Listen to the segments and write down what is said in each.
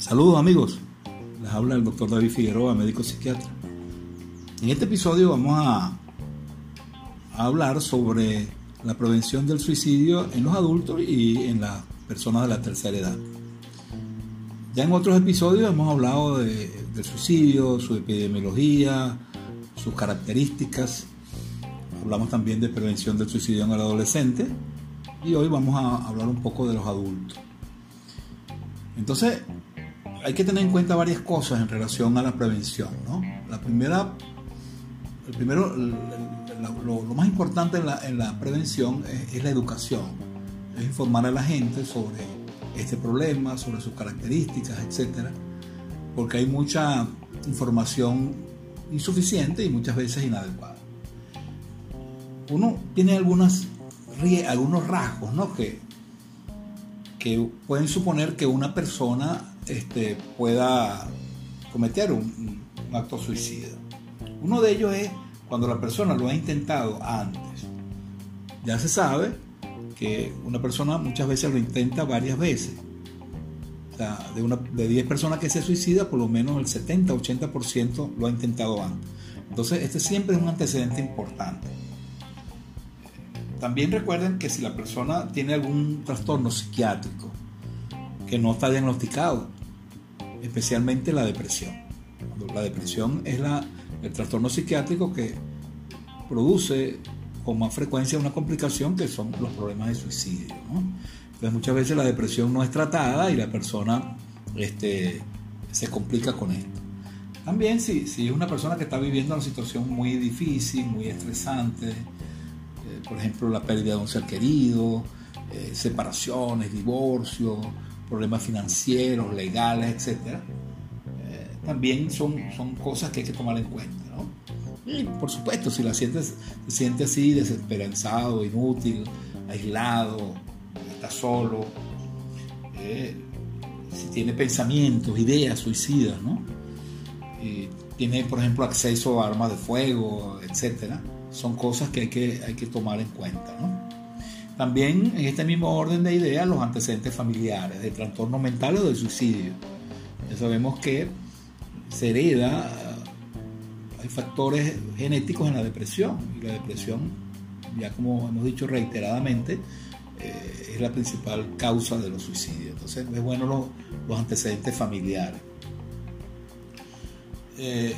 Saludos amigos, les habla el doctor David Figueroa, médico psiquiatra. En este episodio vamos a, a, hablar sobre la prevención del suicidio en los adultos y en las personas de la tercera edad. Ya en otros episodios hemos hablado de, del suicidio, su epidemiología, sus características. Hablamos también de prevención del suicidio en el adolescente y hoy vamos a hablar un poco de los adultos. Entonces, hay que tener en cuenta varias cosas en relación a la prevención. ¿no? La primera, el primero, lo, más importante en la, en la prevención es, es, la educación, es informar a la gente sobre este problema, sobre sus características, etcétera, porque hay mucha información insuficiente y muchas veces inadecuada. Uno tiene algunas, algunos rasgos ¿no? que, que pueden suponer que una persona este, pueda cometer un, un, acto suicida. Uno de ellos es cuando la persona lo ha intentado antes. Ya se sabe que una persona muchas veces lo intenta varias veces. O sea, de, una, de 10 personas que se suicida, por lo menos el 70-80% lo ha intentado antes. Entonces, este siempre es un antecedente importante. También recuerden que si la persona tiene algún trastorno psiquiátrico que no está diagnosticado, especialmente la depresión. La depresión es la, el trastorno psiquiátrico que produce con más frecuencia una complicación que son los problemas de suicidio. Entonces muchas veces la depresión no es tratada y la persona este, se complica con esto. También si, si es una persona que está viviendo una situación muy difícil, muy estresante, eh, por ejemplo la pérdida de un ser querido, eh, separaciones, divorcios, problemas financieros, legales, etc. Eh, también son, son cosas que hay que tomar en cuenta. ¿no? Por supuesto, si la sientes, se siente así, desesperanzado, inútil, aislado, está solo, eh, si tiene pensamientos, ideas suicidas, ¿no? Tiene, por ejemplo, acceso a armas de fuego, etc. Son cosas que hay que, hay que tomar en cuenta. ¿no? También en este mismo orden de ideas los antecedentes familiares de trastorno mental o de suicidio. Ya sabemos que se hereda, hay factores genéticos en la depresión y la depresión, ya como hemos dicho reiteradamente, eh, es la principal causa de los suicidios. Entonces es bueno los, los antecedentes familiares. Eh,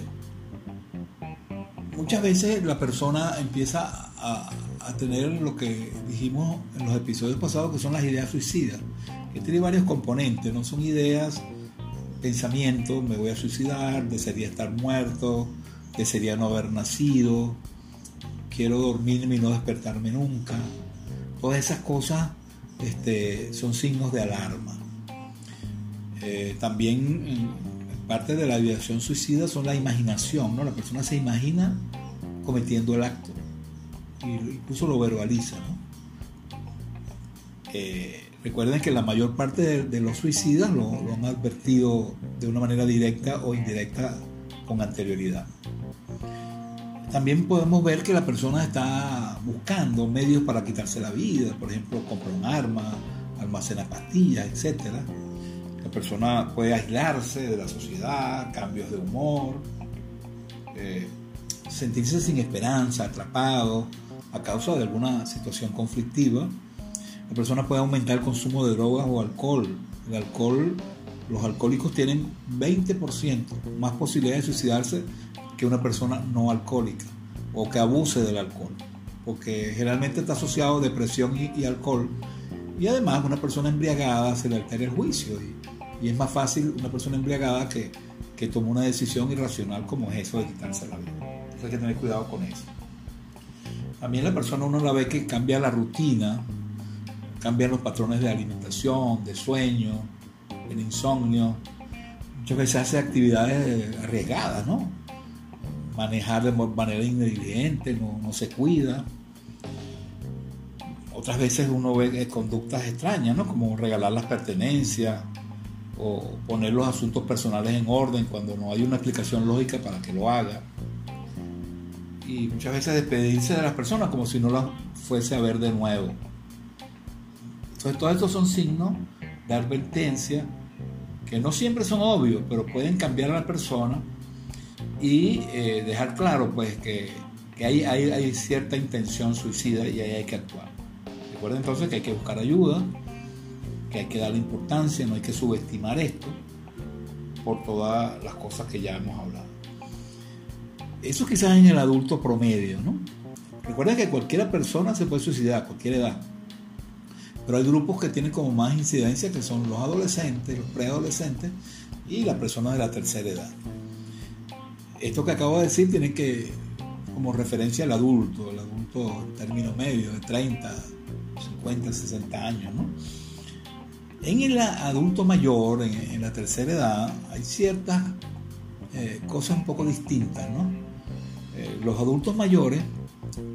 muchas veces la persona empieza a, a, tener lo que dijimos en los episodios pasados, que son las ideas suicidas, que tiene varios componentes, no son ideas, pensamientos, me voy a suicidar, desearía estar muerto, desearía no haber nacido, quiero dormirme y no despertarme nunca. Todas esas cosas este, son signos de alarma. Eh, también parte de la ideación suicida son la imaginación, ¿no? La persona se imagina cometiendo el acto incluso lo verbaliza. ¿no? Eh, recuerden que la mayor parte de, los suicidas lo, lo, han advertido de una manera directa o indirecta con anterioridad. También podemos ver que la persona está buscando medios para quitarse la vida, por ejemplo, compra un arma, almacena pastillas, etc. La persona puede aislarse de la sociedad, cambios de humor, eh, sentirse sin esperanza, atrapado, a causa de alguna situación conflictiva, la persona puede aumentar el consumo de drogas o alcohol. El alcohol, los alcohólicos tienen 20% más posibilidad de suicidarse que una persona no alcohólica o que abuse del alcohol, porque generalmente está asociado depresión y, y alcohol Y además una persona embriagada se le altera el juicio y, es más fácil una persona embriagada que, que toma una decisión irracional como es eso de quitarse la vida. hay que tener cuidado con eso. También la persona uno la ve que cambia la rutina, cambian los patrones de alimentación, de sueño, el insomnio. Muchas veces hace actividades arriesgadas, ¿no? Manejar de manera ingrediente, no, no se cuida otras veces uno ve conductas extrañas, ¿no? Como regalar las pertenencias o poner los asuntos personales en orden cuando no hay una explicación lógica para que lo haga. Y muchas veces despedirse de las personas como si no las fuese a ver de nuevo. Entonces, todos estos son signos de advertencia que no siempre son obvios, pero pueden cambiar a la persona y eh, dejar claro pues que, hay, hay cierta intención suicida y ahí hay que actuar. Recuerda entonces que hay que buscar ayuda, que hay que darle importancia, no hay que subestimar esto por todas las cosas que ya hemos hablado. Eso quizás en el adulto promedio, ¿no? Recuerden que cualquier persona se puede suicidar a cualquier edad. Pero hay grupos que tienen como más incidencia que son los adolescentes, los preadolescentes y las personas de la tercera edad. Esto que acabo de decir tiene que como referencia al adulto, el adulto término medio de 30 50, 60 años. ¿no? En el adulto mayor, en, la tercera edad, hay ciertas eh, cosas un poco distintas. ¿no? Eh, los adultos mayores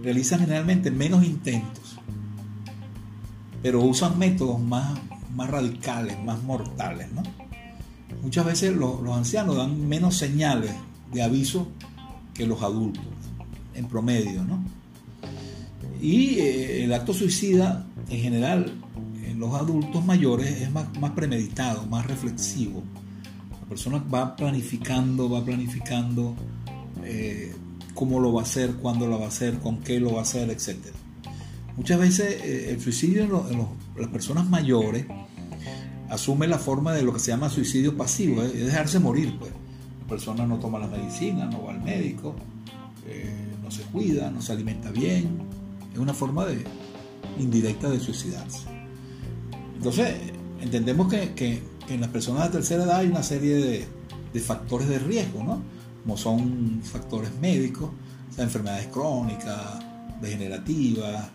realizan generalmente menos intentos, pero usan métodos más, más radicales, más mortales. ¿no? Muchas veces los, los ancianos dan menos señales de aviso que los adultos, en promedio. ¿no? Y eh, el acto suicida, en general, en los adultos mayores es más, premeditado, más reflexivo. La persona va planificando, va planificando eh, cómo lo va a hacer, cuándo lo va a hacer, con qué lo va a hacer, etc. Muchas veces eh, el suicidio en, las personas mayores asume la forma de lo que se llama suicidio pasivo, es dejarse morir. Pues. La persona no toma la medicina, no va al médico, no se cuida, no se alimenta bien, es una forma de, indirecta de suicidarse. Entonces, entendemos que, en las personas de tercera edad hay una serie de, factores de riesgo, ¿no? Como son factores médicos, enfermedades crónicas, degenerativas,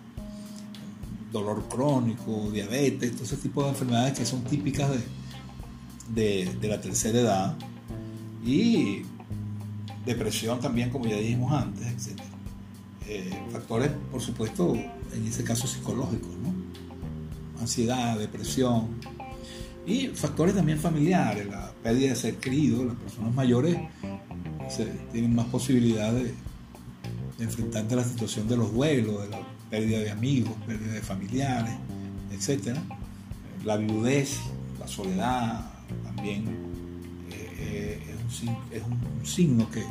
dolor crónico, diabetes, todo ese tipo de enfermedades que son típicas de, de la tercera edad y depresión también, como ya dijimos antes, etc. Eh, factores, por supuesto, en ese caso psicológicos, ¿no? ansiedad, depresión, y factores también familiares, la pérdida de ser querido, las personas mayores tienen más posibilidad de, enfrentarse a la situación de los duelos, de la pérdida de amigos, pérdida de familiares, etc. La viudez, la soledad, también eh, eh, es, un, signo que,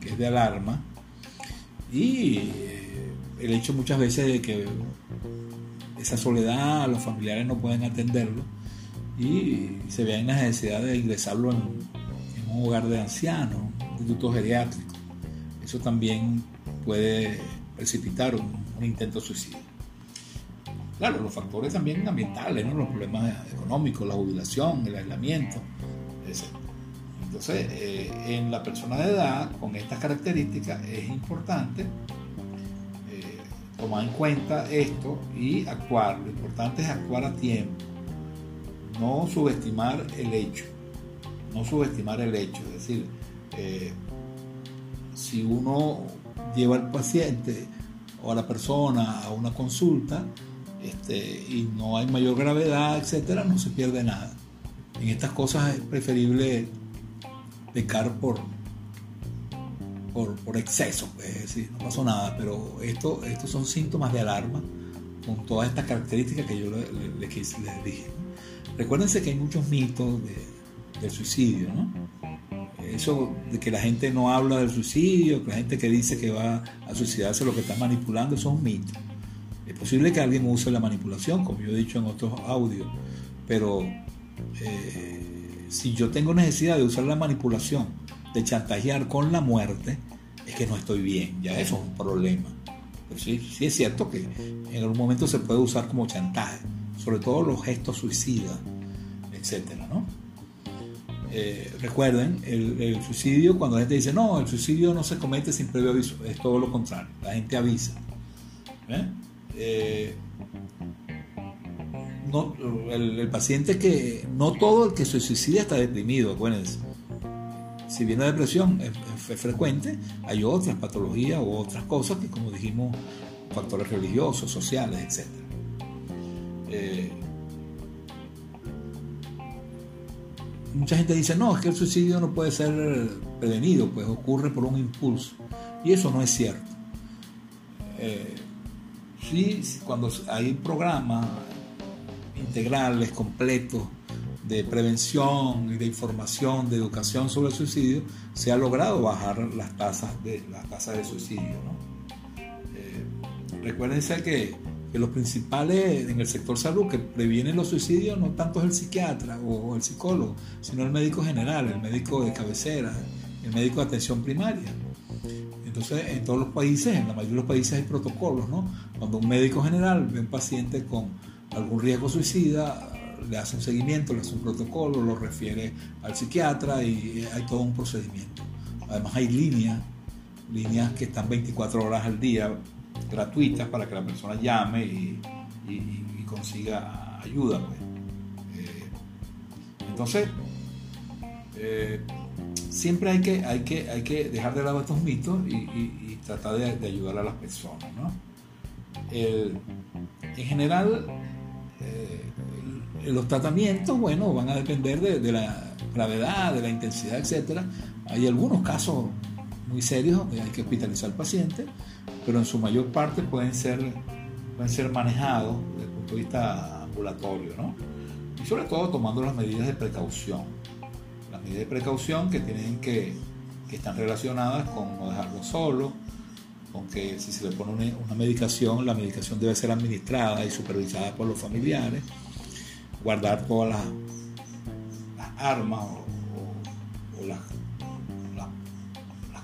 es de alarma y eh, el hecho muchas veces de que esa soledad, los familiares no pueden atenderlo y se vean la necesidad de ingresarlo en, un hogar de ancianos, un instituto geriátrico. Eso también puede precipitar un, intento suicidio. Claro, los factores también ambientales, los problemas económicos, la jubilación, el aislamiento, etc. Entonces, eh, en la persona de edad, con estas características, es importante eh, tomar en cuenta esto y actuar. Lo importante es actuar a tiempo, no subestimar el hecho, no subestimar el hecho. Es decir, eh, si uno lleva al paciente o a la persona a una consulta este, y no hay mayor gravedad, etcétera, no se pierde nada. En estas cosas es preferible pecar por, por, exceso, es decir, no pasó nada, pero esto, estos son síntomas de alarma con todas estas características que yo les, les dije. Recuérdense que hay muchos mitos del suicidio, ¿no? Eso de que la gente no habla del suicidio, que la gente que dice que va a suicidarse lo que está manipulando, eso es un mito. Es posible que alguien use la manipulación, como yo he dicho en otros audios, pero eh, si yo tengo necesidad de usar la manipulación, de chantajear con la muerte, es que no estoy bien, ya eso es un problema. Pero sí, sí es cierto que en algún momento se puede usar como chantaje, sobre todo los gestos suicidas, etcétera, ¿no? Eh, recuerden, el, suicidio, cuando la gente dice, no, el suicidio no se comete sin previo aviso, es todo lo contrario, la gente avisa. Eh, no, el, paciente que, no todo el que se suicida está deprimido, acuérdense. Si bien la depresión es, frecuente, hay otras patologías o otras cosas que, como dijimos, factores religiosos, sociales, etc. mucha gente dice, no, es que el suicidio no puede ser prevenido, pues ocurre por un impulso. Y eso no es cierto. Eh, sí, cuando hay programas integrales, completos, de prevención y de información, de educación sobre el suicidio, se ha logrado bajar las tasas de, las tasas de suicidio. Eh, recuérdense que los principales en el sector salud que previenen los suicidios no tanto es el psiquiatra o, el psicólogo, sino el médico general, el médico de cabecera, el médico de atención primaria. Entonces, en todos los países, en la mayoría de los países hay protocolos, ¿no? Cuando un médico general ve un paciente con algún riesgo suicida, le hace un seguimiento, le hace un protocolo, lo refiere al psiquiatra y hay todo un procedimiento. Además hay líneas, líneas que están 24 horas al día gratuitas para que la persona llame y, consiga ayuda. Pues. Eh, entonces, eh, siempre hay que, hay, que, hay que dejar de lado estos mitos y, tratar de, ayudar a las personas. en general, eh, los tratamientos, bueno, van a depender de, de, la gravedad, de la intensidad, etc. Hay algunos casos muy serios donde hay que hospitalizar al paciente, pero en su mayor parte pueden ser, pueden ser manejados desde el punto de vista ambulatorio, ¿no? Y sobre todo tomando las medidas de precaución. Las medidas de precaución que tienen que, que están relacionadas con no dejarlo solo, con que si se le pone una, medicación, la medicación debe ser administrada y supervisada por los familiares, guardar todas las, armas o, las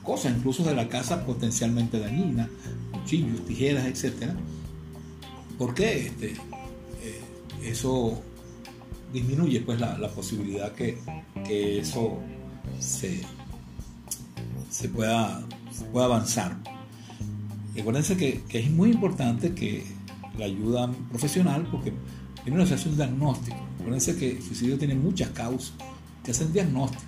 cosas, incluso de la casa potencialmente dañinas, cuchillos, tijeras, etc. Porque este, eh, eso disminuye pues la, posibilidad que, eso se, se, pueda, pueda avanzar. Recuérdense que, que, es muy importante que la ayuda profesional, porque primero se hace un diagnóstico. Recuérdense que el suicidio tiene muchas causas, que hacen diagnóstico.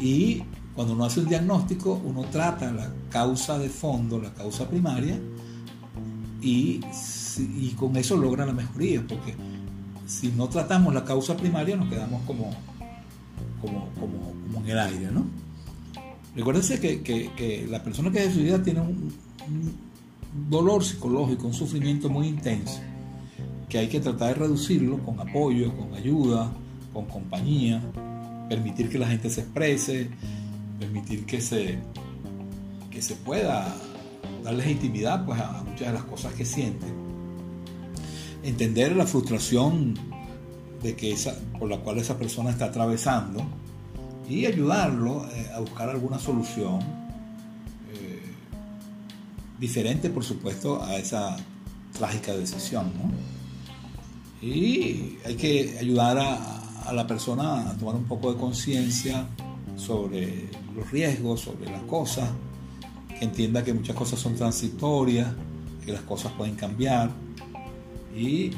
Y cuando uno hace un diagnóstico, uno trata la causa de fondo, la causa primaria, y, con eso logra la mejoría, porque si no tratamos la causa primaria nos quedamos como, en el aire, ¿no? Recuérdense que, la persona que es suicida tiene un, dolor psicológico, un sufrimiento muy intenso, que hay que tratar de reducirlo con apoyo, con ayuda, con compañía, permitir que la gente se exprese, permitir que se, que se pueda dar legitimidad pues, a muchas de las cosas que sienten. Entender la frustración de que esa, por la cual esa persona está atravesando y ayudarlo eh, a buscar alguna solución eh, diferente, por supuesto, a esa trágica decisión. Y hay que ayudar a, a la persona a tomar un poco de conciencia sobre riesgos, sobre las cosas, que entienda que muchas cosas son transitorias, que las cosas pueden cambiar y,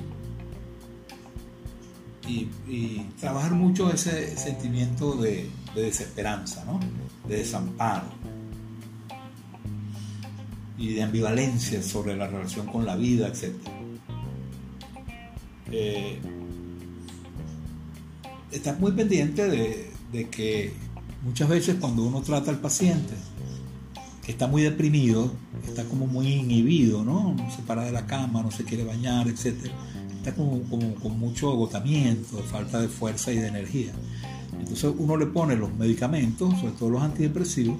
y, trabajar mucho ese sentimiento de, desesperanza, de desamparo y de ambivalencia sobre la relación con la vida, etc. Eh, estás muy pendiente de que Muchas veces cuando uno trata al paciente que está muy deprimido, está como muy inhibido, ¿no? No se para de la cama, no se quiere bañar, etc. Está como, con mucho agotamiento, falta de fuerza y de energía. Entonces uno le pone los medicamentos, sobre todo los antidepresivos,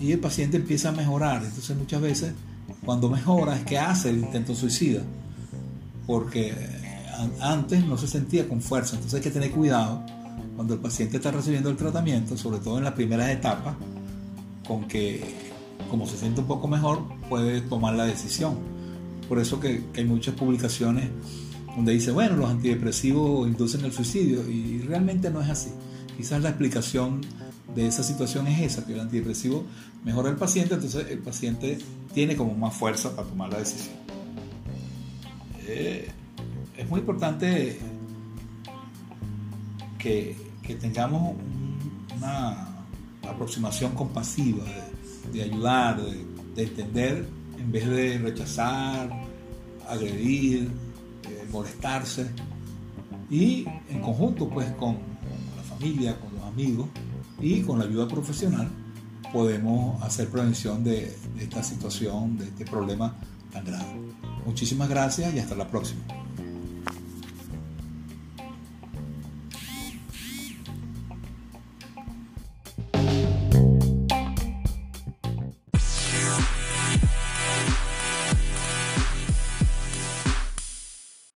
y el paciente empieza a mejorar. Entonces muchas veces cuando mejora es que hace el intento suicida, porque antes no se sentía con fuerza. Entonces hay que tener cuidado cuando el paciente está recibiendo el tratamiento, sobre todo en las primeras etapas, con que como se siente un poco mejor, puede tomar la decisión. Por eso que, hay muchas publicaciones donde dice, bueno, los antidepresivos inducen el suicidio y realmente no es así. Quizás la explicación de esa situación es esa, que el antidepresivo mejora al paciente, entonces el paciente tiene como más fuerza para tomar la decisión. Eh, es muy importante que, tengamos una aproximación compasiva, de, ayudar, de, entender, en vez de rechazar, agredir, eh, molestarse, y en conjunto pues con, la familia, con los amigos y con la ayuda profesional podemos hacer prevención de esta situación, de este problema tan grave. Muchísimas gracias y hasta la próxima.